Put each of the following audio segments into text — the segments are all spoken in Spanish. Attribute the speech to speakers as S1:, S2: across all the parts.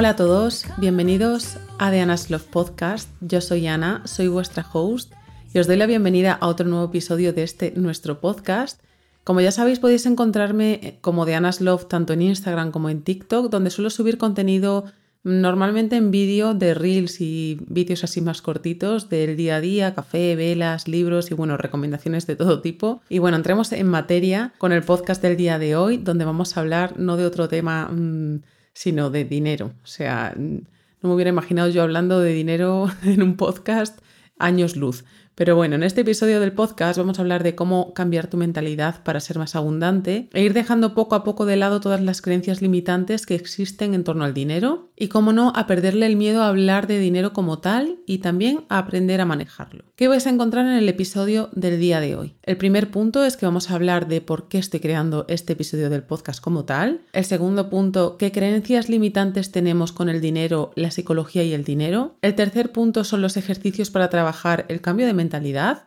S1: Hola a todos, bienvenidos a The Anna's Love Podcast. Yo soy Ana, soy vuestra host y os doy la bienvenida a otro nuevo episodio de este nuestro podcast. Como ya sabéis, podéis encontrarme como The Anna's Love tanto en Instagram como en TikTok, donde suelo subir contenido Normalmente en vídeo de reels y vídeos así más cortitos del día a día, café, velas, libros y bueno, recomendaciones de todo tipo. Y bueno, entremos en materia con el podcast del día de hoy, donde vamos a hablar no de otro tema, mm, sino de dinero. O sea, no me hubiera imaginado yo hablando de dinero en un podcast años luz. Pero bueno, en este episodio del podcast vamos a hablar de cómo cambiar tu mentalidad para ser más abundante e ir dejando poco a poco de lado todas las creencias limitantes que existen en torno al dinero y, cómo no, a perderle el miedo a hablar de dinero como tal y también a aprender a manejarlo. ¿Qué vais a encontrar en el episodio del día de hoy? El primer punto es que vamos a hablar de por qué estoy creando este episodio del podcast como tal. El segundo punto, qué creencias limitantes tenemos con el dinero, la psicología y el dinero. El tercer punto son los ejercicios para trabajar el cambio de mentalidad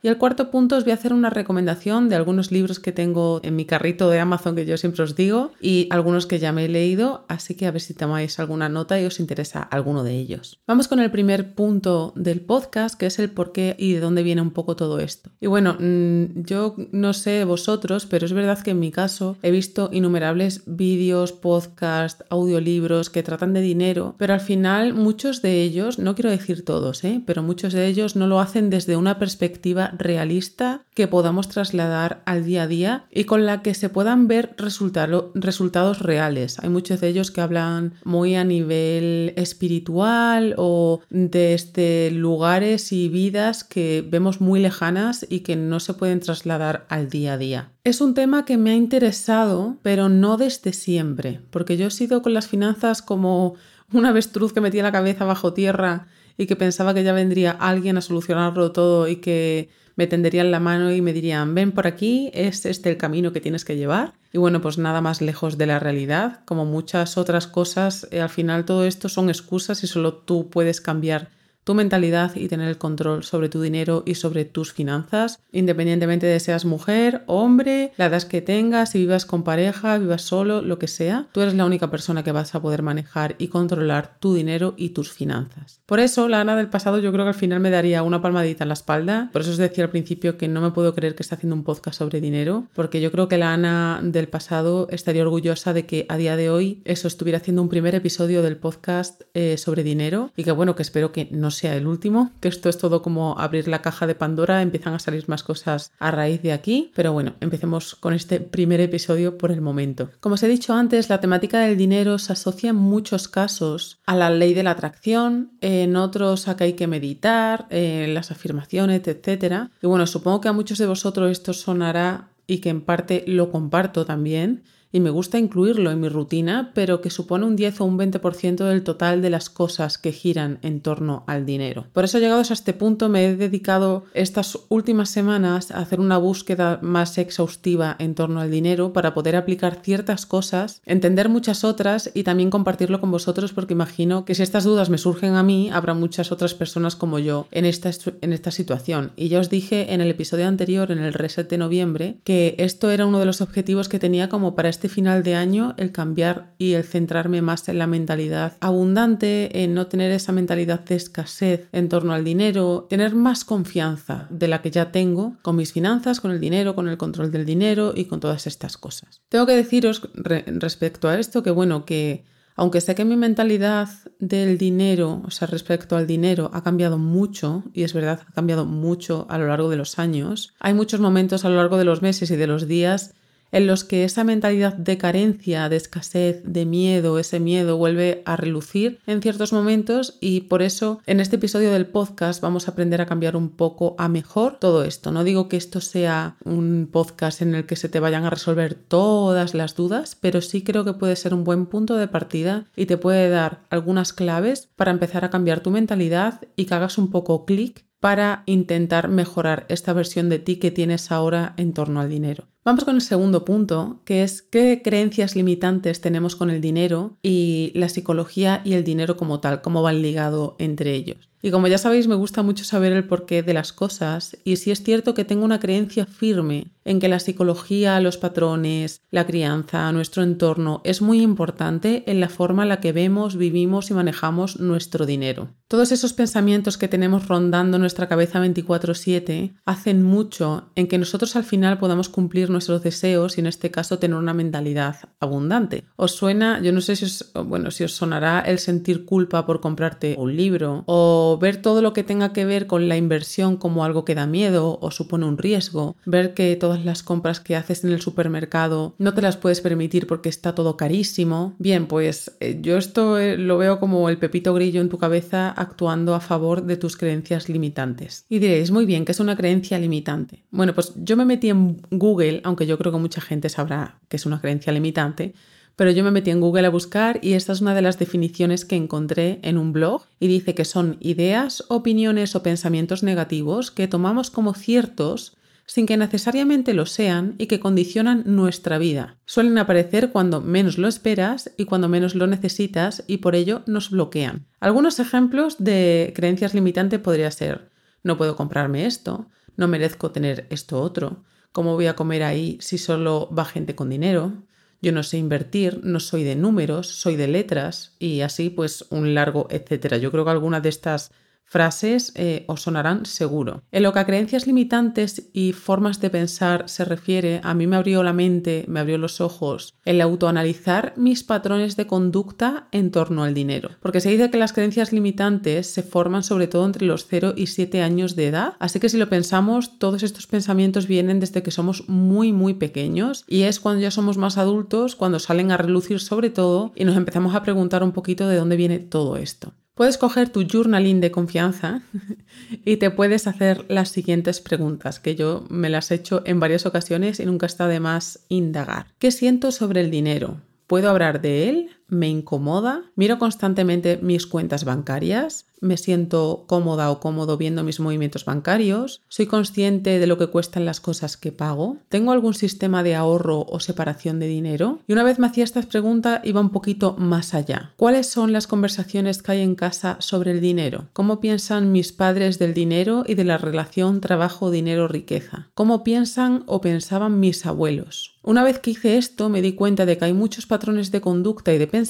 S1: y el cuarto punto os voy a hacer una recomendación de algunos libros que tengo en mi carrito de Amazon que yo siempre os digo y algunos que ya me he leído, así que a ver si tomáis alguna nota y os interesa alguno de ellos. Vamos con el primer punto del podcast, que es el por qué y de dónde viene un poco todo esto. Y bueno, mm, yo no sé vosotros, pero es verdad que en mi caso he visto innumerables vídeos, podcasts, audiolibros que tratan de dinero, pero al final muchos de ellos, no quiero decir todos, ¿eh? pero muchos de ellos no lo hacen desde una perspectiva realista que podamos trasladar al día a día y con la que se puedan ver resultados reales. Hay muchos de ellos que hablan muy a nivel espiritual o de este, lugares y vidas que vemos muy lejanas y que no se pueden trasladar al día a día. Es un tema que me ha interesado, pero no desde siempre, porque yo he sido con las finanzas como una avestruz que metía la cabeza bajo tierra y que pensaba que ya vendría alguien a solucionarlo todo y que me tenderían la mano y me dirían, ven por aquí, es este el camino que tienes que llevar. Y bueno, pues nada más lejos de la realidad, como muchas otras cosas, eh, al final todo esto son excusas y solo tú puedes cambiar tu mentalidad y tener el control sobre tu dinero y sobre tus finanzas, independientemente de seas mujer, hombre, la edad que tengas, si vivas con pareja, vivas solo, lo que sea, tú eres la única persona que vas a poder manejar y controlar tu dinero y tus finanzas. Por eso, la Ana del pasado yo creo que al final me daría una palmadita en la espalda, por eso os decía al principio que no me puedo creer que esté haciendo un podcast sobre dinero, porque yo creo que la Ana del pasado estaría orgullosa de que a día de hoy eso estuviera haciendo un primer episodio del podcast eh, sobre dinero y que bueno, que espero que no sea el último, que esto es todo como abrir la caja de Pandora, empiezan a salir más cosas a raíz de aquí, pero bueno, empecemos con este primer episodio por el momento. Como os he dicho antes, la temática del dinero se asocia en muchos casos a la ley de la atracción, en otros a que hay que meditar, en las afirmaciones, etc. Y bueno, supongo que a muchos de vosotros esto sonará y que en parte lo comparto también, y me gusta incluirlo en mi rutina, pero que supone un 10 o un 20% del total de las cosas que giran en torno al dinero. Por eso llegados a este punto me he dedicado estas últimas semanas a hacer una búsqueda más exhaustiva en torno al dinero para poder aplicar ciertas cosas, entender muchas otras y también compartirlo con vosotros porque imagino que si estas dudas me surgen a mí, habrá muchas otras personas como yo en esta, en esta situación. Y ya os dije en el episodio anterior, en el reset de noviembre, que esto era uno de los objetivos que tenía como para este este final de año el cambiar y el centrarme más en la mentalidad abundante, en no tener esa mentalidad de escasez en torno al dinero, tener más confianza de la que ya tengo con mis finanzas, con el dinero, con el control del dinero y con todas estas cosas. Tengo que deciros respecto a esto que bueno, que aunque sé que mi mentalidad del dinero, o sea, respecto al dinero, ha cambiado mucho, y es verdad, ha cambiado mucho a lo largo de los años, hay muchos momentos a lo largo de los meses y de los días en los que esa mentalidad de carencia, de escasez, de miedo, ese miedo vuelve a relucir en ciertos momentos y por eso en este episodio del podcast vamos a aprender a cambiar un poco a mejor todo esto. No digo que esto sea un podcast en el que se te vayan a resolver todas las dudas, pero sí creo que puede ser un buen punto de partida y te puede dar algunas claves para empezar a cambiar tu mentalidad y que hagas un poco clic para intentar mejorar esta versión de ti que tienes ahora en torno al dinero. Vamos con el segundo punto, que es qué creencias limitantes tenemos con el dinero y la psicología y el dinero como tal, cómo van ligado entre ellos. Y como ya sabéis, me gusta mucho saber el porqué de las cosas y si es cierto que tengo una creencia firme en que la psicología, los patrones, la crianza, nuestro entorno es muy importante en la forma en la que vemos, vivimos y manejamos nuestro dinero. Todos esos pensamientos que tenemos rondando nuestra cabeza 24/7 hacen mucho en que nosotros al final podamos cumplir nuestros deseos y en este caso tener una mentalidad abundante. ¿Os suena? Yo no sé si os, bueno, si os sonará el sentir culpa por comprarte un libro o ver todo lo que tenga que ver con la inversión como algo que da miedo o supone un riesgo, ver que todo las compras que haces en el supermercado no te las puedes permitir porque está todo carísimo. Bien, pues eh, yo esto eh, lo veo como el pepito grillo en tu cabeza actuando a favor de tus creencias limitantes. Y diréis, muy bien, que es una creencia limitante? Bueno, pues yo me metí en Google, aunque yo creo que mucha gente sabrá que es una creencia limitante, pero yo me metí en Google a buscar y esta es una de las definiciones que encontré en un blog y dice que son ideas, opiniones o pensamientos negativos que tomamos como ciertos sin que necesariamente lo sean y que condicionan nuestra vida. Suelen aparecer cuando menos lo esperas y cuando menos lo necesitas y por ello nos bloquean. Algunos ejemplos de creencias limitantes podría ser no puedo comprarme esto, no merezco tener esto otro, ¿cómo voy a comer ahí si solo va gente con dinero? Yo no sé invertir, no soy de números, soy de letras y así pues un largo etcétera. Yo creo que algunas de estas frases eh, os sonarán seguro. En lo que a creencias limitantes y formas de pensar se refiere, a mí me abrió la mente, me abrió los ojos el autoanalizar mis patrones de conducta en torno al dinero. Porque se dice que las creencias limitantes se forman sobre todo entre los 0 y 7 años de edad, así que si lo pensamos, todos estos pensamientos vienen desde que somos muy muy pequeños y es cuando ya somos más adultos, cuando salen a relucir sobre todo y nos empezamos a preguntar un poquito de dónde viene todo esto. Puedes coger tu journaling de confianza y te puedes hacer las siguientes preguntas, que yo me las he hecho en varias ocasiones y nunca está de más indagar. ¿Qué siento sobre el dinero? ¿Puedo hablar de él? ¿Me incomoda? ¿Miro constantemente mis cuentas bancarias? me siento cómoda o cómodo viendo mis movimientos bancarios, soy consciente de lo que cuestan las cosas que pago, tengo algún sistema de ahorro o separación de dinero. Y una vez me hacía estas preguntas iba un poquito más allá. ¿Cuáles son las conversaciones que hay en casa sobre el dinero? ¿Cómo piensan mis padres del dinero y de la relación trabajo-dinero-riqueza? ¿Cómo piensan o pensaban mis abuelos? Una vez que hice esto, me di cuenta de que hay muchos patrones de conducta y de pensamiento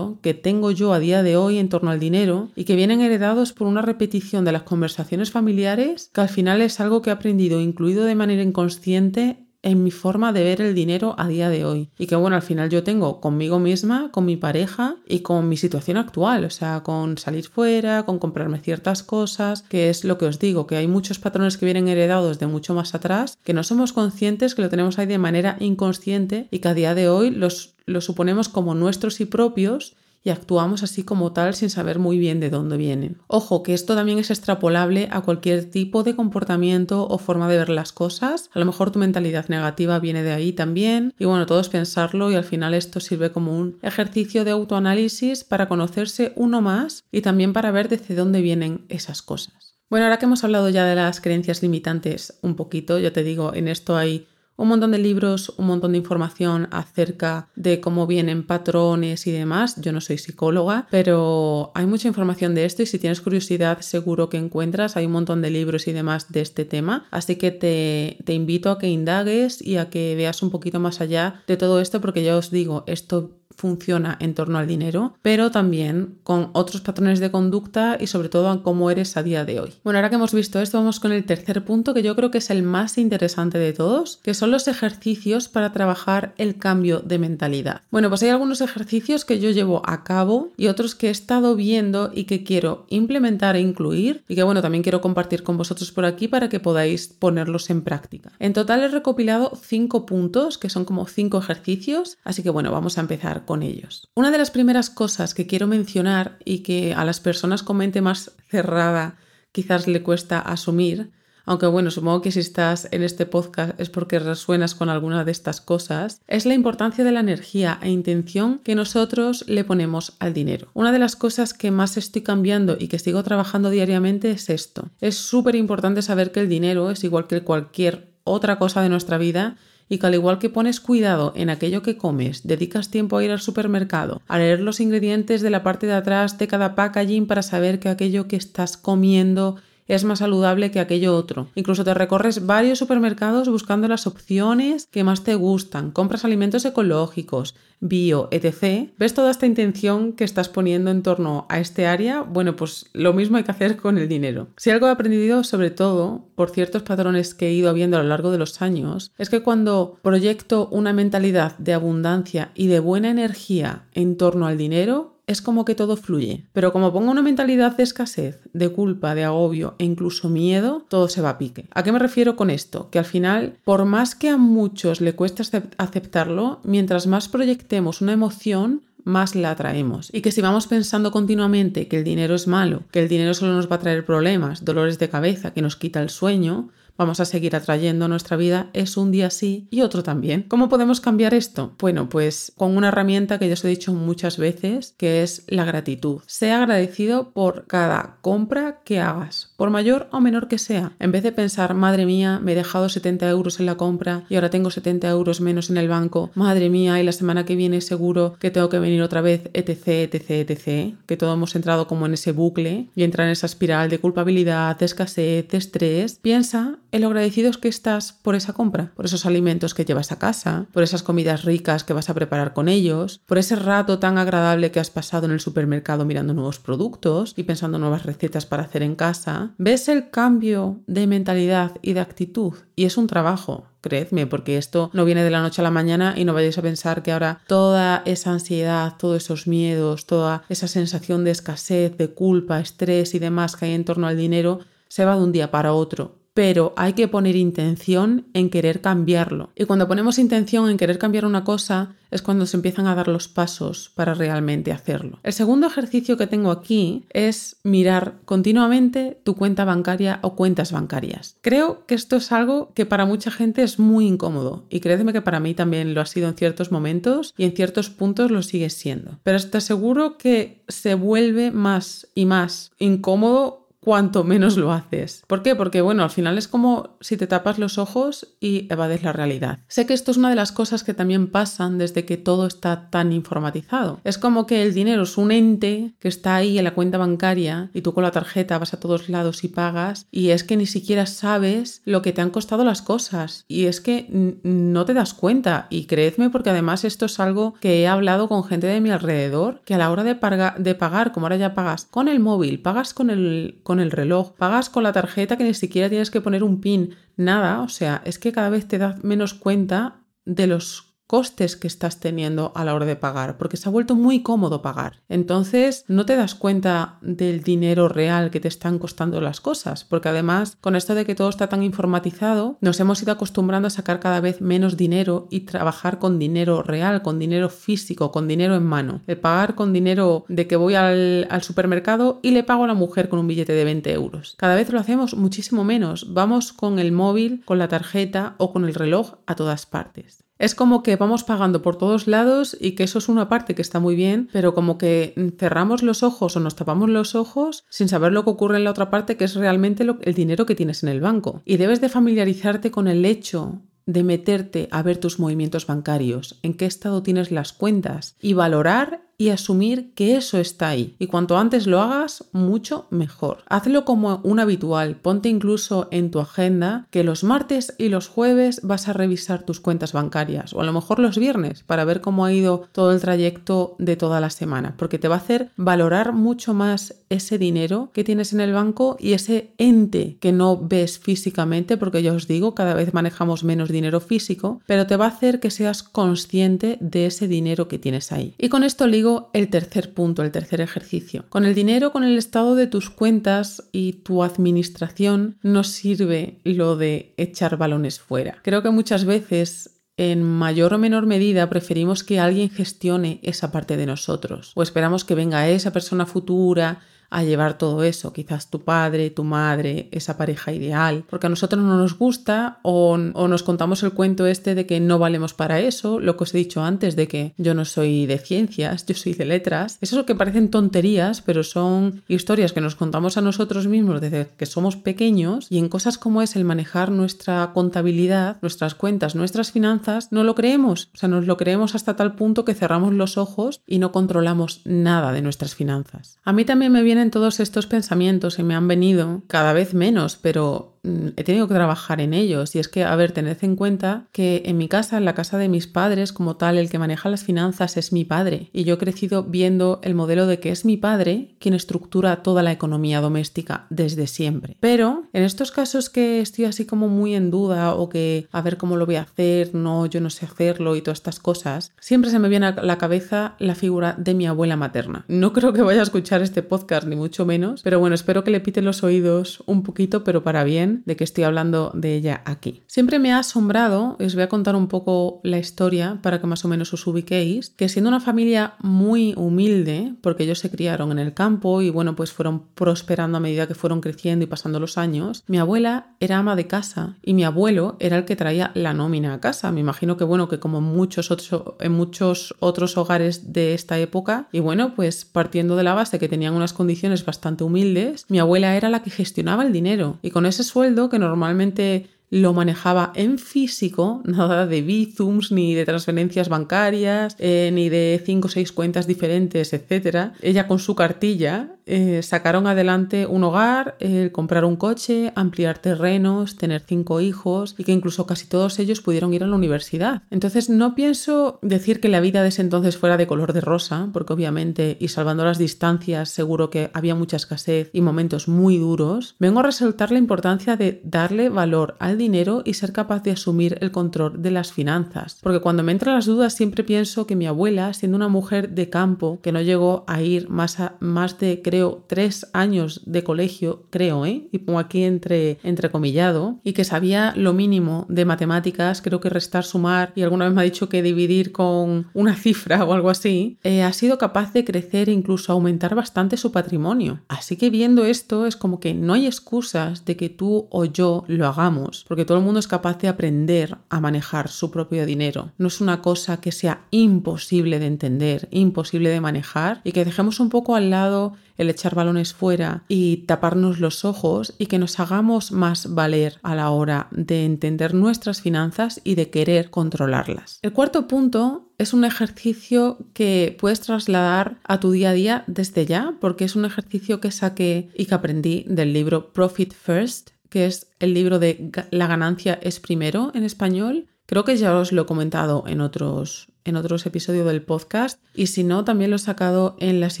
S1: que tengo yo a día de hoy en torno al dinero y que vienen heredados por una repetición de las conversaciones familiares que al final es algo que he aprendido, incluido de manera inconsciente en mi forma de ver el dinero a día de hoy. Y que bueno, al final yo tengo conmigo misma, con mi pareja y con mi situación actual, o sea, con salir fuera, con comprarme ciertas cosas, que es lo que os digo, que hay muchos patrones que vienen heredados de mucho más atrás, que no somos conscientes, que lo tenemos ahí de manera inconsciente y que a día de hoy los, los suponemos como nuestros y propios y actuamos así como tal sin saber muy bien de dónde vienen. Ojo, que esto también es extrapolable a cualquier tipo de comportamiento o forma de ver las cosas. A lo mejor tu mentalidad negativa viene de ahí también. Y bueno, todo es pensarlo y al final esto sirve como un ejercicio de autoanálisis para conocerse uno más y también para ver desde dónde vienen esas cosas. Bueno, ahora que hemos hablado ya de las creencias limitantes un poquito, yo te digo, en esto hay un montón de libros, un montón de información acerca de cómo vienen patrones y demás. Yo no soy psicóloga, pero hay mucha información de esto y si tienes curiosidad seguro que encuentras. Hay un montón de libros y demás de este tema. Así que te, te invito a que indagues y a que veas un poquito más allá de todo esto porque ya os digo, esto funciona en torno al dinero, pero también con otros patrones de conducta y sobre todo en cómo eres a día de hoy. Bueno, ahora que hemos visto esto, vamos con el tercer punto que yo creo que es el más interesante de todos, que son los ejercicios para trabajar el cambio de mentalidad. Bueno, pues hay algunos ejercicios que yo llevo a cabo y otros que he estado viendo y que quiero implementar e incluir y que bueno, también quiero compartir con vosotros por aquí para que podáis ponerlos en práctica. En total he recopilado cinco puntos que son como cinco ejercicios, así que bueno, vamos a empezar con ellos. Una de las primeras cosas que quiero mencionar y que a las personas con mente más cerrada quizás le cuesta asumir, aunque bueno, supongo que si estás en este podcast es porque resuenas con alguna de estas cosas, es la importancia de la energía e intención que nosotros le ponemos al dinero. Una de las cosas que más estoy cambiando y que sigo trabajando diariamente es esto. Es súper importante saber que el dinero es igual que cualquier otra cosa de nuestra vida y que al igual que pones cuidado en aquello que comes, dedicas tiempo a ir al supermercado, a leer los ingredientes de la parte de atrás de cada packaging para saber que aquello que estás comiendo es más saludable que aquello otro. Incluso te recorres varios supermercados buscando las opciones que más te gustan, compras alimentos ecológicos, bio, etc. ¿Ves toda esta intención que estás poniendo en torno a este área? Bueno, pues lo mismo hay que hacer con el dinero. Si algo he aprendido, sobre todo por ciertos patrones que he ido viendo a lo largo de los años, es que cuando proyecto una mentalidad de abundancia y de buena energía en torno al dinero, es como que todo fluye. Pero como pongo una mentalidad de escasez, de culpa, de agobio e incluso miedo, todo se va a pique. ¿A qué me refiero con esto? Que al final, por más que a muchos le cueste aceptarlo, mientras más proyectemos una emoción, más la atraemos. Y que si vamos pensando continuamente que el dinero es malo, que el dinero solo nos va a traer problemas, dolores de cabeza, que nos quita el sueño, vamos a seguir atrayendo nuestra vida es un día sí y otro también. ¿Cómo podemos cambiar esto? Bueno, pues con una herramienta que ya os he dicho muchas veces, que es la gratitud. Sea agradecido por cada compra que hagas, por mayor o menor que sea. En vez de pensar, madre mía, me he dejado 70 euros en la compra y ahora tengo 70 euros menos en el banco, madre mía, y la semana que viene seguro que tengo que venir otra vez, etc, etc, etc, que todos hemos entrado como en ese bucle y entra en esa espiral de culpabilidad, escasez, estrés, piensa en lo agradecidos que estás por esa compra, por esos alimentos que llevas a casa, por esas comidas ricas que vas a preparar con ellos, por ese rato tan agradable que has pasado en el supermercado mirando nuevos productos y pensando nuevas recetas para hacer en casa. ¿Ves el cambio de mentalidad y de actitud? Y es un trabajo, creedme, porque esto no viene de la noche a la mañana y no vayáis a pensar que ahora toda esa ansiedad, todos esos miedos, toda esa sensación de escasez, de culpa, estrés y demás que hay en torno al dinero se va de un día para otro pero hay que poner intención en querer cambiarlo. Y cuando ponemos intención en querer cambiar una cosa es cuando se empiezan a dar los pasos para realmente hacerlo. El segundo ejercicio que tengo aquí es mirar continuamente tu cuenta bancaria o cuentas bancarias. Creo que esto es algo que para mucha gente es muy incómodo y créeme que para mí también lo ha sido en ciertos momentos y en ciertos puntos lo sigue siendo. Pero te aseguro que se vuelve más y más incómodo cuanto menos lo haces. ¿Por qué? Porque, bueno, al final es como si te tapas los ojos y evades la realidad. Sé que esto es una de las cosas que también pasan desde que todo está tan informatizado. Es como que el dinero es un ente que está ahí en la cuenta bancaria y tú con la tarjeta vas a todos lados y pagas y es que ni siquiera sabes lo que te han costado las cosas y es que no te das cuenta y creedme porque además esto es algo que he hablado con gente de mi alrededor que a la hora de, de pagar, como ahora ya pagas con el móvil, pagas con el, con el reloj, pagas con la tarjeta que ni siquiera tienes que poner un pin, nada, o sea, es que cada vez te das menos cuenta de los costes que estás teniendo a la hora de pagar, porque se ha vuelto muy cómodo pagar. Entonces, no te das cuenta del dinero real que te están costando las cosas, porque además, con esto de que todo está tan informatizado, nos hemos ido acostumbrando a sacar cada vez menos dinero y trabajar con dinero real, con dinero físico, con dinero en mano. El pagar con dinero de que voy al, al supermercado y le pago a la mujer con un billete de 20 euros. Cada vez lo hacemos muchísimo menos. Vamos con el móvil, con la tarjeta o con el reloj a todas partes. Es como que vamos pagando por todos lados y que eso es una parte que está muy bien, pero como que cerramos los ojos o nos tapamos los ojos sin saber lo que ocurre en la otra parte, que es realmente el dinero que tienes en el banco. Y debes de familiarizarte con el hecho de meterte a ver tus movimientos bancarios, en qué estado tienes las cuentas y valorar y asumir que eso está ahí. Y cuanto antes lo hagas, mucho mejor. Hazlo como un habitual. Ponte incluso en tu agenda que los martes y los jueves vas a revisar tus cuentas bancarias o a lo mejor los viernes para ver cómo ha ido todo el trayecto de toda la semana, porque te va a hacer valorar mucho más ese dinero que tienes en el banco y ese ente que no ves físicamente, porque ya os digo, cada vez manejamos menos dinero físico, pero te va a hacer que seas consciente de ese dinero que tienes ahí. Y con esto el tercer punto, el tercer ejercicio. Con el dinero, con el estado de tus cuentas y tu administración, no sirve lo de echar balones fuera. Creo que muchas veces en mayor o menor medida preferimos que alguien gestione esa parte de nosotros o esperamos que venga esa persona futura a llevar todo eso, quizás tu padre, tu madre, esa pareja ideal, porque a nosotros no nos gusta o, o nos contamos el cuento este de que no valemos para eso, lo que os he dicho antes de que yo no soy de ciencias, yo soy de letras, eso es lo que parecen tonterías, pero son historias que nos contamos a nosotros mismos desde que somos pequeños y en cosas como es el manejar nuestra contabilidad, nuestras cuentas, nuestras finanzas, no lo creemos, o sea, nos lo creemos hasta tal punto que cerramos los ojos y no controlamos nada de nuestras finanzas. A mí también me vienen todos estos pensamientos y me han venido cada vez menos, pero he tenido que trabajar en ellos. Y es que, a ver, tened en cuenta que en mi casa, en la casa de mis padres, como tal, el que maneja las finanzas es mi padre. Y yo he crecido viendo el modelo de que es mi padre quien estructura toda la economía doméstica desde siempre. Pero en estos casos que estoy así como muy en duda o que a ver cómo lo voy a hacer, no, yo no sé hacerlo y todas estas cosas, siempre se me viene a la cabeza la figura de mi abuela materna. No creo que vaya a escuchar este podcast, ni mucho menos, pero bueno, espero que le piten los oídos un poquito, pero para bien de que estoy hablando de ella aquí. Siempre me ha asombrado, os voy a contar un poco la historia para que más o menos os ubiquéis, que siendo una familia muy humilde, porque ellos se criaron en el campo y bueno, pues fueron prosperando a medida que fueron creciendo y pasando los años, mi abuela era ama de casa y mi abuelo era el que traía la nómina a casa. Me imagino que bueno, que como muchos otros, en muchos otros hogares de esta época, y bueno, pues partiendo de la base que tenían unas condiciones bastante humildes, mi abuela era la que gestionaba el dinero y con ese sueldo que normalmente lo manejaba en físico, nada de bizums, ni de transferencias bancarias, eh, ni de cinco o seis cuentas diferentes, etc. Ella con su cartilla eh, sacaron adelante un hogar, comprar un coche, ampliar terrenos, tener cinco hijos y que incluso casi todos ellos pudieron ir a la universidad. Entonces no pienso decir que la vida de ese entonces fuera de color de rosa, porque obviamente, y salvando las distancias, seguro que había mucha escasez y momentos muy duros. Vengo a resaltar la importancia de darle valor al dinero y ser capaz de asumir el control de las finanzas. Porque cuando me entran las dudas siempre pienso que mi abuela, siendo una mujer de campo que no llegó a ir más, a, más de, creo, tres años de colegio, creo, ¿eh? y pongo aquí entre, entrecomillado, y que sabía lo mínimo de matemáticas, creo que restar, sumar, y alguna vez me ha dicho que dividir con una cifra o algo así, eh, ha sido capaz de crecer e incluso aumentar bastante su patrimonio. Así que viendo esto es como que no hay excusas de que tú o yo lo hagamos, porque todo el mundo es capaz de aprender a manejar su propio dinero. No es una cosa que sea imposible de entender, imposible de manejar, y que dejemos un poco al lado el echar balones fuera y taparnos los ojos y que nos hagamos más valer a la hora de entender nuestras finanzas y de querer controlarlas. El cuarto punto es un ejercicio que puedes trasladar a tu día a día desde ya, porque es un ejercicio que saqué y que aprendí del libro Profit First, que es el libro de La ganancia es primero en español. Creo que ya os lo he comentado en otros en otros episodios del podcast y si no, también lo he sacado en las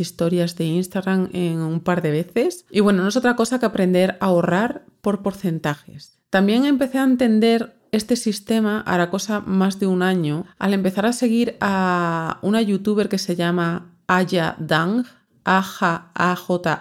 S1: historias de Instagram en un par de veces. Y bueno, no es otra cosa que aprender a ahorrar por porcentajes. También empecé a entender este sistema hará cosa más de un año al empezar a seguir a una youtuber que se llama Aya Dang, A-J-A-D-A-N-G,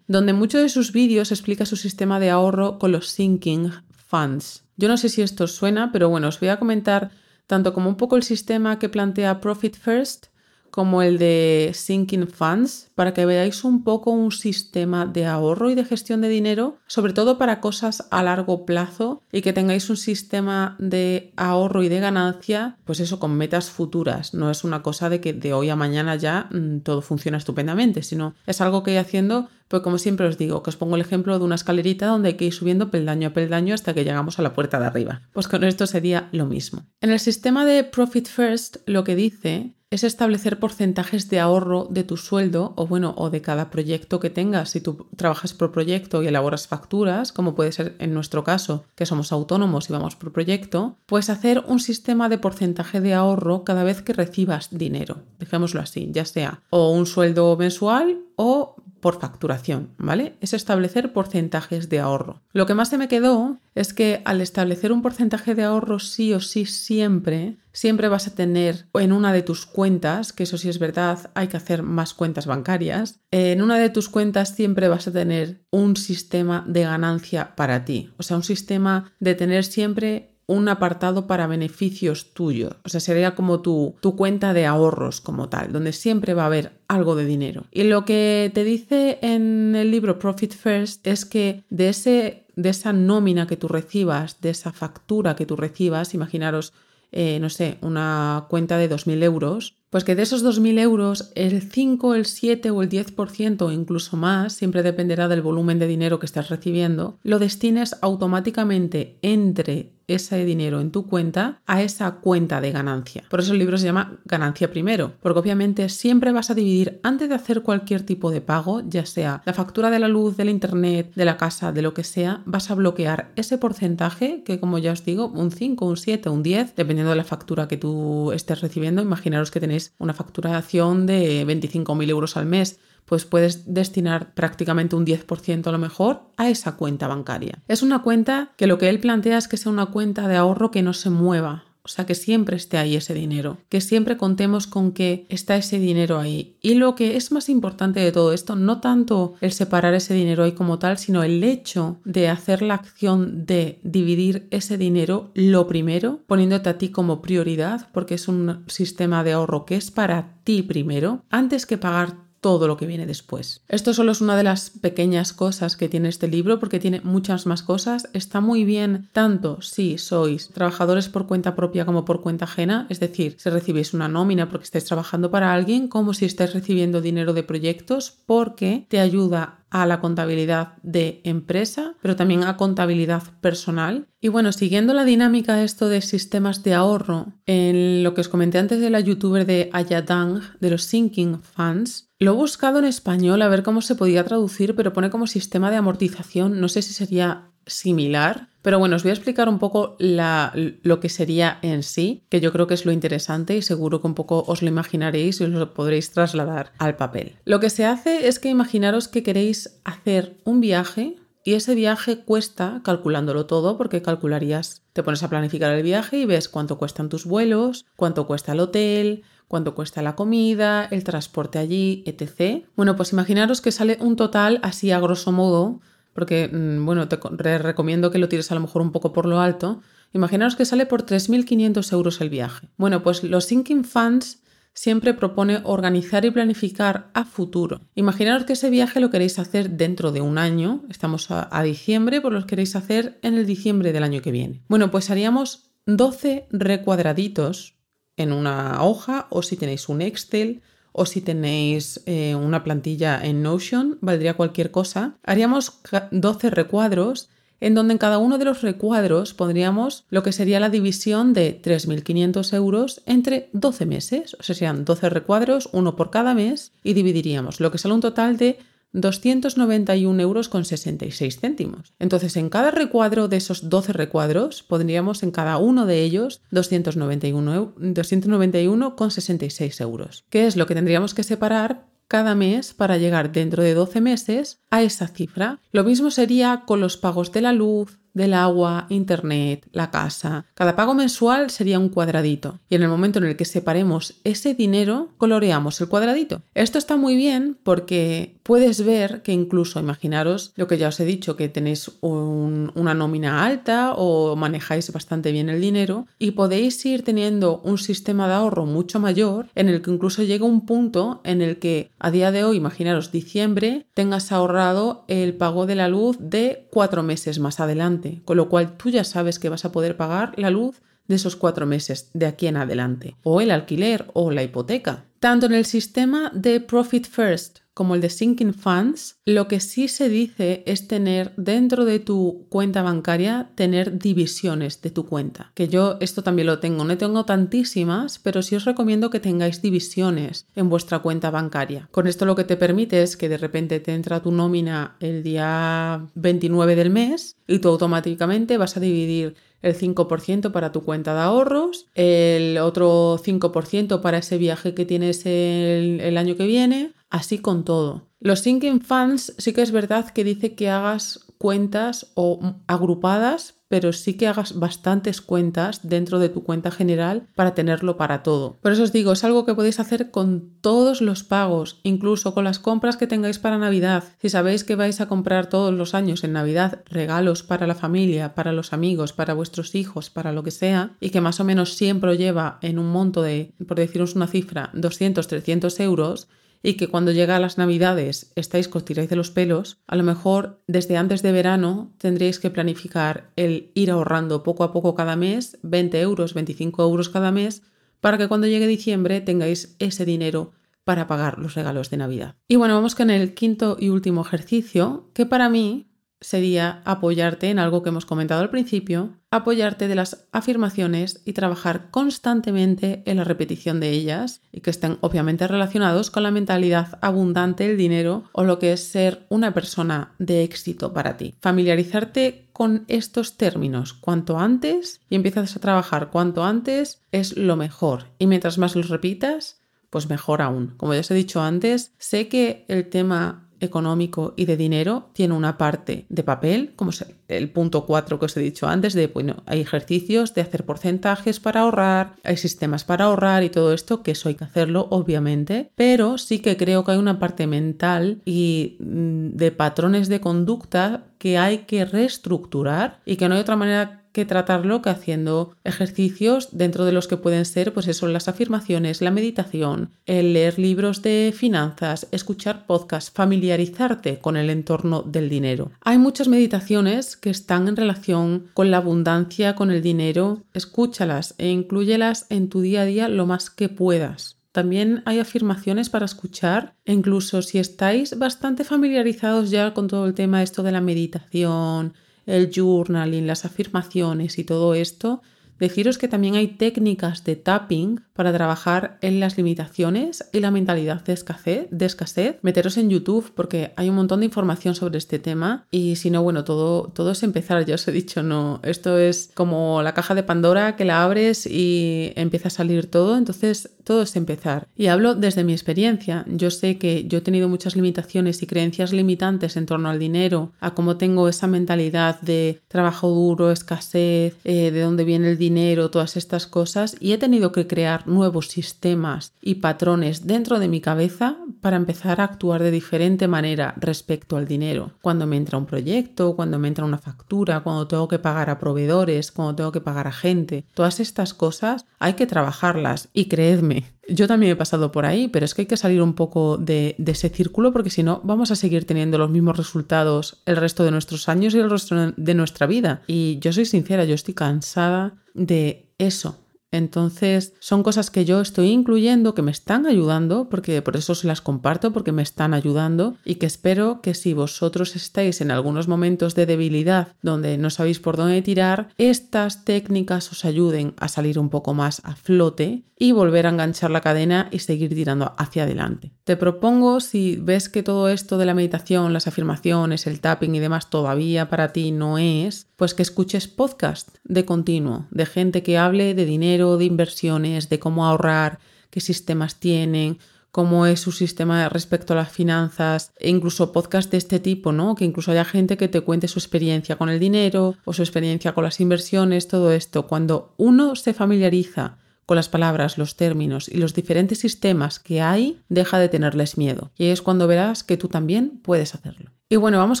S1: donde muchos de sus vídeos explica su sistema de ahorro con los sinking funds. Yo no sé si esto suena, pero bueno, os voy a comentar tanto como un poco el sistema que plantea Profit First como el de Sinking Funds, para que veáis un poco un sistema de ahorro y de gestión de dinero, sobre todo para cosas a largo plazo y que tengáis un sistema de ahorro y de ganancia, pues eso, con metas futuras. No es una cosa de que de hoy a mañana ya mm, todo funciona estupendamente, sino es algo que ir haciendo pues como siempre os digo, que os pongo el ejemplo de una escalerita donde hay que ir subiendo peldaño a peldaño hasta que llegamos a la puerta de arriba. Pues con esto sería lo mismo. En el sistema de Profit First lo que dice es establecer porcentajes de ahorro de tu sueldo o bueno, o de cada proyecto que tengas. Si tú trabajas por proyecto y elaboras facturas, como puede ser en nuestro caso, que somos autónomos y vamos por proyecto, puedes hacer un sistema de porcentaje de ahorro cada vez que recibas dinero. Dejémoslo así, ya sea o un sueldo mensual o por facturación, ¿vale? Es establecer porcentajes de ahorro. Lo que más se me quedó es que al establecer un porcentaje de ahorro sí o sí siempre, siempre vas a tener en una de tus cuentas, que eso sí es verdad, hay que hacer más cuentas bancarias, en una de tus cuentas siempre vas a tener un sistema de ganancia para ti, o sea, un sistema de tener siempre un apartado para beneficios tuyos. O sea, sería como tu, tu cuenta de ahorros como tal, donde siempre va a haber algo de dinero. Y lo que te dice en el libro Profit First es que de, ese, de esa nómina que tú recibas, de esa factura que tú recibas, imaginaros, eh, no sé, una cuenta de 2.000 euros, pues que de esos 2.000 euros, el 5, el 7 o el 10% o incluso más, siempre dependerá del volumen de dinero que estás recibiendo, lo destines automáticamente entre ese dinero en tu cuenta a esa cuenta de ganancia. Por eso el libro se llama Ganancia Primero, porque obviamente siempre vas a dividir antes de hacer cualquier tipo de pago, ya sea la factura de la luz, del internet, de la casa, de lo que sea, vas a bloquear ese porcentaje que como ya os digo, un 5, un 7, un 10, dependiendo de la factura que tú estés recibiendo. Imaginaros que tenéis una facturación de 25.000 euros al mes, pues puedes destinar prácticamente un 10% a lo mejor a esa cuenta bancaria. Es una cuenta que lo que él plantea es que sea una cuenta de ahorro que no se mueva, o sea, que siempre esté ahí ese dinero, que siempre contemos con que está ese dinero ahí. Y lo que es más importante de todo esto, no tanto el separar ese dinero ahí como tal, sino el hecho de hacer la acción de dividir ese dinero lo primero, poniéndote a ti como prioridad, porque es un sistema de ahorro que es para ti primero, antes que pagar todo lo que viene después. Esto solo es una de las pequeñas cosas que tiene este libro porque tiene muchas más cosas. Está muy bien tanto si sois trabajadores por cuenta propia como por cuenta ajena, es decir, si recibís una nómina porque estáis trabajando para alguien, como si estáis recibiendo dinero de proyectos porque te ayuda a la contabilidad de empresa, pero también a contabilidad personal. Y bueno, siguiendo la dinámica esto de sistemas de ahorro, en lo que os comenté antes de la youtuber de Ayadang, de los Sinking Funds, lo he buscado en español a ver cómo se podía traducir, pero pone como sistema de amortización, no sé si sería similar, pero bueno, os voy a explicar un poco lo que sería en sí, que yo creo que es lo interesante y seguro que un poco os lo imaginaréis y os lo podréis trasladar al papel. Lo que se hace es que imaginaros que queréis hacer un viaje y ese viaje cuesta, calculándolo todo, porque calcularías, te pones a planificar el viaje y ves cuánto cuestan tus vuelos, cuánto cuesta el hotel, cuánto cuesta la comida, el transporte allí, etc. Bueno, pues imaginaros que sale un total así a grosso modo porque, mm, bueno, te recomiendo que lo tires a lo mejor un poco por lo alto. Imaginaos que sale por 3.500 euros el viaje. Bueno, pues los Sinking Funds siempre propone organizar y planificar a futuro. Imaginaos que ese viaje lo queréis hacer dentro de un año, estamos a, a diciembre, pues lo queréis hacer en el diciembre del año que viene. Bueno, pues haríamos 12 recuadraditos en una hoja o si tenéis un Excel o si tenéis eh, una plantilla en Notion, valdría cualquier cosa. Haríamos 12 recuadros en donde en cada uno de los recuadros pondríamos lo que sería la división de 3.500 euros entre 12 meses. O sea, serían 12 recuadros, uno por cada mes, y dividiríamos, lo que sale un total de 291 euros con 66 céntimos. Entonces, en cada recuadro de esos 12 recuadros, pondríamos en cada uno de ellos 291, 291 con 66 euros, que es lo que tendríamos que separar cada mes para llegar dentro de 12 meses a esa cifra. Lo mismo sería con los pagos de la luz, del agua, internet, la casa. Cada pago mensual sería un cuadradito y en el momento en el que separemos ese dinero, coloreamos el cuadradito. Esto está muy bien porque puedes ver que incluso, imaginaros lo que ya os he dicho, que tenéis una nómina alta o manejáis bastante bien el dinero y podéis ir teniendo un sistema de ahorro mucho mayor en el que incluso llega un punto en el que a día de hoy, imaginaros diciembre, tengas ahorrado el pago de la luz de cuatro meses más adelante con lo cual tú ya sabes que vas a poder pagar la luz de esos cuatro meses de aquí en adelante, o el alquiler o la hipoteca. Tanto en el sistema de Profit First como el de Sinking Funds, lo que sí se dice es tener dentro de tu cuenta bancaria, tener divisiones de tu cuenta. Que yo esto también lo tengo, no tengo tantísimas, pero sí os recomiendo que tengáis divisiones en vuestra cuenta bancaria. Con esto lo que te permite es que de repente te entra tu nómina el día 29 del mes y tú automáticamente vas a dividir el 5% para tu cuenta de ahorros, el otro 5% para ese viaje que tienes el, el año que viene, así con todo. Los sinking funds sí que es verdad que dice que hagas cuentas o agrupadas pero sí que hagas bastantes cuentas dentro de tu cuenta general para tenerlo para todo. Por eso os digo, es algo que podéis hacer con todos los pagos, incluso con las compras que tengáis para Navidad. Si sabéis que vais a comprar todos los años en Navidad regalos para la familia, para los amigos, para vuestros hijos, para lo que sea, y que más o menos siempre lleva en un monto de, por deciros una cifra, 200, 300 euros, y que cuando llega las navidades estáis que tiráis de los pelos, a lo mejor desde antes de verano tendréis que planificar el ir ahorrando poco a poco cada mes, 20 euros, 25 euros cada mes, para que cuando llegue diciembre tengáis ese dinero para pagar los regalos de Navidad. Y bueno, vamos con el quinto y último ejercicio, que para mí sería apoyarte en algo que hemos comentado al principio, apoyarte de las afirmaciones y trabajar constantemente en la repetición de ellas y que estén obviamente relacionados con la mentalidad abundante, el dinero o lo que es ser una persona de éxito para ti. Familiarizarte con estos términos cuanto antes y empiezas a trabajar cuanto antes es lo mejor y mientras más los repitas, pues mejor aún. Como ya os he dicho antes, sé que el tema económico y de dinero tiene una parte de papel, como el punto 4 que os he dicho antes, de, bueno, hay ejercicios de hacer porcentajes para ahorrar, hay sistemas para ahorrar y todo esto, que eso hay que hacerlo, obviamente, pero sí que creo que hay una parte mental y mm, de patrones de conducta que hay que reestructurar y que no hay otra manera que tratarlo que haciendo ejercicios dentro de los que pueden ser, pues eso, las afirmaciones, la meditación, el leer libros de finanzas, escuchar podcasts, familiarizarte con el entorno del dinero. Hay muchas meditaciones que están en relación con la abundancia, con el dinero. Escúchalas e incluyelas en tu día a día lo más que puedas. También hay afirmaciones para escuchar, e incluso si estáis bastante familiarizados ya con todo el tema esto de la meditación, el journaling, las afirmaciones y todo esto, deciros que también hay técnicas de tapping para trabajar en las limitaciones y la mentalidad de escasez, de meteros en YouTube porque hay un montón de información sobre este tema y si no, bueno, todo, todo es empezar, ya os he dicho, no, esto es como la caja de Pandora que la abres y empieza a salir todo, entonces todo es empezar. Y hablo desde mi experiencia, yo sé que yo he tenido muchas limitaciones y creencias limitantes en torno al dinero, a cómo tengo esa mentalidad de trabajo duro, escasez, eh, de dónde viene el dinero, todas estas cosas y he tenido que crear nuevos sistemas y patrones dentro de mi cabeza para empezar a actuar de diferente manera respecto al dinero. Cuando me entra un proyecto, cuando me entra una factura, cuando tengo que pagar a proveedores, cuando tengo que pagar a gente, todas estas cosas hay que trabajarlas y creedme, yo también he pasado por ahí, pero es que hay que salir un poco de, ese círculo porque si no vamos a seguir teniendo los mismos resultados el resto de nuestros años y el resto de nuestra vida. Y yo soy sincera, yo estoy cansada de eso, entonces, son cosas que yo estoy incluyendo, que me están ayudando, porque por eso se las comparto, porque me están ayudando y que espero que si vosotros estáis en algunos momentos de debilidad donde no sabéis por dónde tirar, estas técnicas os ayuden a salir un poco más a flote y volver a enganchar la cadena y seguir tirando hacia adelante. Te propongo, si ves que todo esto de la meditación, las afirmaciones, el tapping y demás todavía para ti no es, pues que escuches podcast de continuo, de gente que hable de dinero, de inversiones, de cómo ahorrar, qué sistemas tienen, cómo es su sistema respecto a las finanzas, e incluso podcast de este tipo, ¿no? Que incluso haya gente que te cuente su experiencia con el dinero o su experiencia con las inversiones, todo esto. Cuando uno se familiariza con las palabras, los términos y los diferentes sistemas que hay, deja de tenerles miedo. Y es cuando verás que tú también puedes hacerlo. Y bueno, vamos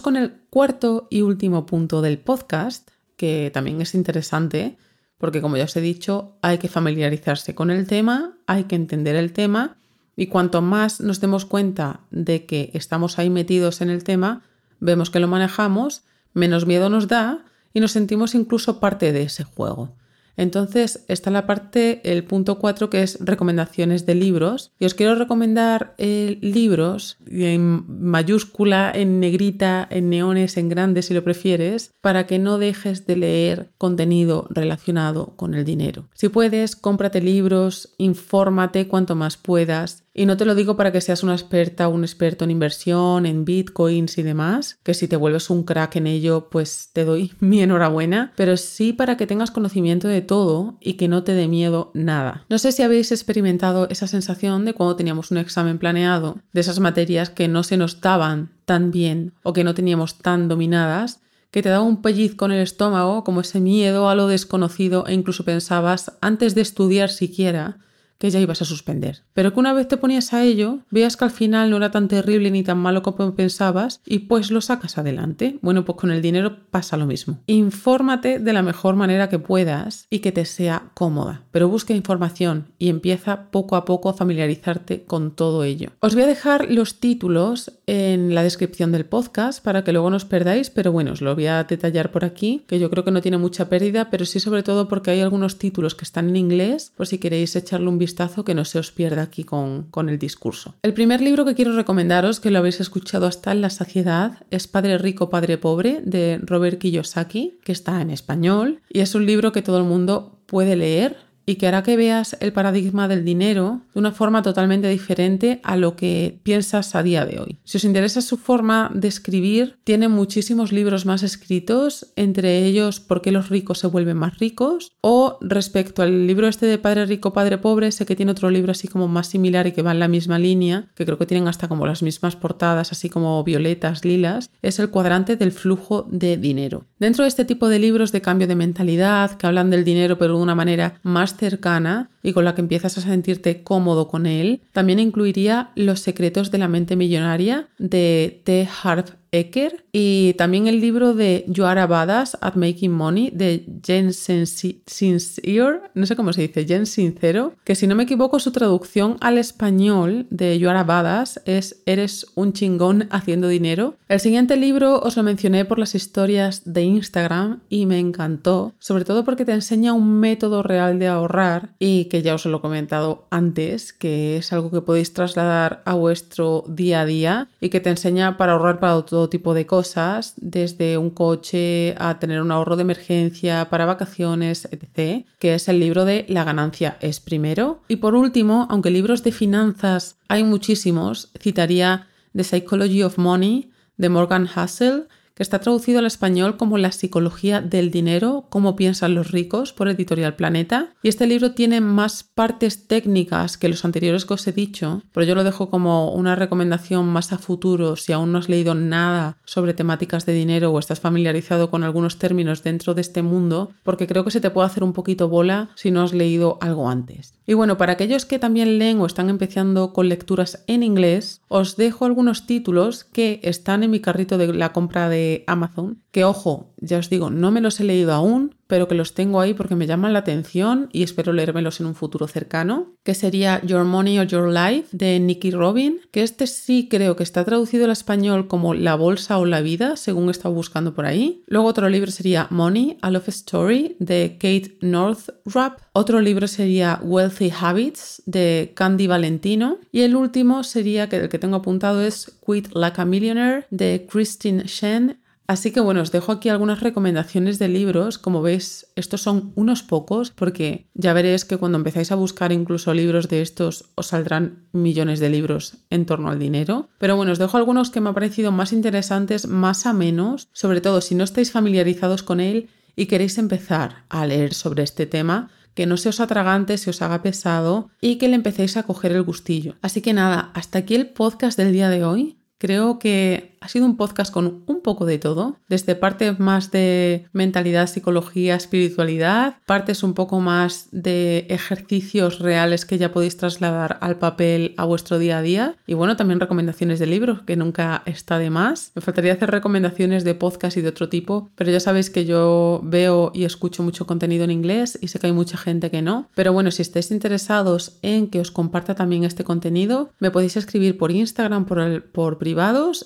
S1: con el cuarto y último punto del podcast, que también es interesante, porque como ya os he dicho, hay que familiarizarse con el tema, hay que entender el tema, y cuanto más nos demos cuenta de que estamos ahí metidos en el tema, vemos que lo manejamos, menos miedo nos da y nos sentimos incluso parte de ese juego. Entonces está la parte, el punto 4, que es recomendaciones de libros. Y os quiero recomendar eh, libros en mayúscula, en negrita, en neones, en grandes si lo prefieres, para que no dejes de leer contenido relacionado con el dinero. Si puedes, cómprate libros, infórmate cuanto más puedas y no te lo digo para que seas una experta o un experto en inversión, en bitcoins y demás, que si te vuelves un crack en ello, pues te doy mi enhorabuena, pero sí para que tengas conocimiento de todo y que no te dé miedo nada. No sé si habéis experimentado esa sensación de cuando teníamos un examen planeado, de esas materias que no se nos daban tan bien o que no teníamos tan dominadas que te daba un pellizco en el estómago, como ese miedo a lo desconocido e incluso pensabas, antes de estudiar siquiera, que ya ibas a suspender. Pero que una vez te ponías a ello, veas que al final no era tan terrible ni tan malo como pensabas y pues lo sacas adelante. Bueno, pues con el dinero pasa lo mismo. Infórmate de la mejor manera que puedas y que te sea cómoda, pero busca información y empieza poco a poco a familiarizarte con todo ello. Os voy a dejar los títulos en la descripción del podcast para que luego no os perdáis, pero bueno, os lo voy a detallar por aquí, que yo creo que no tiene mucha pérdida, pero sí sobre todo porque hay algunos títulos que están en inglés, por si queréis echarle un vistazo que no se os pierda aquí con, con el discurso. El primer libro que quiero recomendaros, que lo habéis escuchado hasta en la saciedad, es Padre Rico, Padre Pobre, de Robert Kiyosaki, que está en español, y es un libro que todo el mundo puede leer y que hará que veas el paradigma del dinero de una forma totalmente diferente a lo que piensas a día de hoy. Si os interesa su forma de escribir, tiene muchísimos libros más escritos, entre ellos ¿Por qué los ricos se vuelven más ricos? o respecto al libro este de Padre Rico, Padre Pobre, sé que tiene otro libro así como más similar y que va en la misma línea, que creo que tienen hasta como las mismas portadas, así como violetas, lilas, es el cuadrante del flujo de dinero. Dentro de este tipo de libros de cambio de mentalidad, que hablan del dinero pero de una manera más cercana y con la que empiezas a sentirte cómodo con él, también incluiría Los secretos de la mente millonaria de T. Harv Eker y también el libro de You Are a Badass at Making Money de Jen Sincere, no sé cómo se dice, Jen Sincero, que si no me equivoco su traducción al español de You Are a Badass es Eres un chingón haciendo dinero. El siguiente libro os lo mencioné por las historias de Instagram y me encantó, sobre todo porque te enseña un método real de ahorrar y que ya os lo he comentado antes, que es algo que podéis trasladar a vuestro día a día y que te enseña para ahorrar para todo tipo de cosas, desde un coche a tener un ahorro de emergencia para vacaciones, etc., que es el libro de La ganancia es primero. Y por último, aunque libros de finanzas hay muchísimos, citaría The Psychology of Money de Morgan Hassel, está traducido al español como La psicología del dinero, cómo piensan los ricos, por Editorial Planeta. Y este libro tiene más partes técnicas que los anteriores que os he dicho, pero yo lo dejo como una recomendación más a futuro si aún no has leído nada sobre temáticas de dinero o estás familiarizado con algunos términos dentro de este mundo, porque creo que se te puede hacer un poquito bola si no has leído algo antes. Y bueno, para aquellos que también leen o están empezando con lecturas en inglés, os dejo algunos títulos que están en mi carrito de la compra de Amazon, que ojo, ya os digo, no me los he leído aún, pero que los tengo ahí porque me llaman la atención y espero leérmelos en un futuro cercano, que sería Your Money or Your Life de Nicky Robin, que este sí creo que está traducido al español como La bolsa o la vida, según he estado buscando por ahí. Luego otro libro sería Money, A Love Story de Kate Northrup. Otro libro sería Wealthy Habits de Candy Valentino. Y el último sería, que el que tengo apuntado es Quit Like a Millionaire de Christine Shen Así que bueno, os dejo aquí algunas recomendaciones de libros. Como veis, estos son unos pocos porque ya veréis que cuando empezáis a buscar incluso libros de estos os saldrán millones de libros en torno al dinero. Pero bueno, os dejo algunos que me han parecido más interesantes, más a menos, sobre todo si no estáis familiarizados con él y queréis empezar a leer sobre este tema que no se os atragante, se os haga pesado y que le empecéis a coger el gustillo. Así que nada, hasta aquí el podcast del día de hoy. Creo que ha sido un podcast con un poco de todo, desde partes más de mentalidad, psicología, espiritualidad, partes un poco más de ejercicios reales que ya podéis trasladar al papel a vuestro día a día y bueno, también recomendaciones de libros, que nunca está de más. Me faltaría hacer recomendaciones de podcast y de otro tipo, pero ya sabéis que yo veo y escucho mucho contenido en inglés y sé que hay mucha gente que no, pero bueno, si estáis interesados en que os comparta también este contenido, me podéis escribir por Instagram, por, por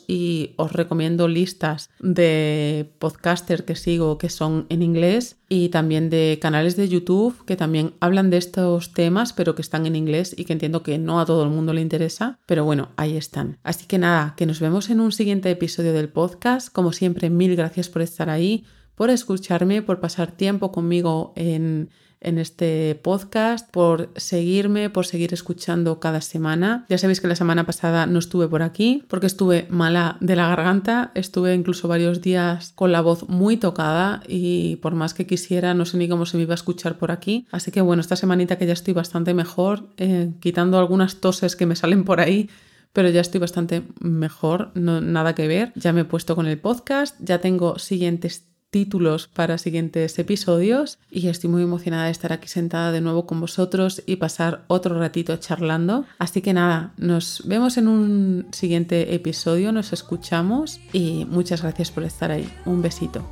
S1: y os recomiendo listas de podcaster que sigo que son en inglés y también de canales de YouTube que también hablan de estos temas pero que están en inglés y que entiendo que no a todo el mundo le interesa, pero bueno, ahí están. Así que nada, que nos vemos en un siguiente episodio del podcast. Como siempre, mil gracias por estar ahí, por escucharme, por pasar tiempo conmigo en en este podcast, por seguirme, por seguir escuchando cada semana. Ya sabéis que la semana pasada no estuve por aquí porque estuve mala de la garganta, estuve incluso varios días con la voz muy tocada y por más que quisiera no sé ni cómo se me iba a escuchar por aquí. Así que bueno, esta semanita que ya estoy bastante mejor, eh, quitando algunas toses que me salen por ahí, pero ya estoy bastante mejor, no, nada que ver. Ya me he puesto con el podcast, ya tengo siguientes títulos para siguientes episodios y estoy muy emocionada de estar aquí sentada de nuevo con vosotros y pasar otro ratito charlando. Así que nada, nos vemos en un siguiente episodio, nos escuchamos y muchas gracias por estar ahí. Un besito.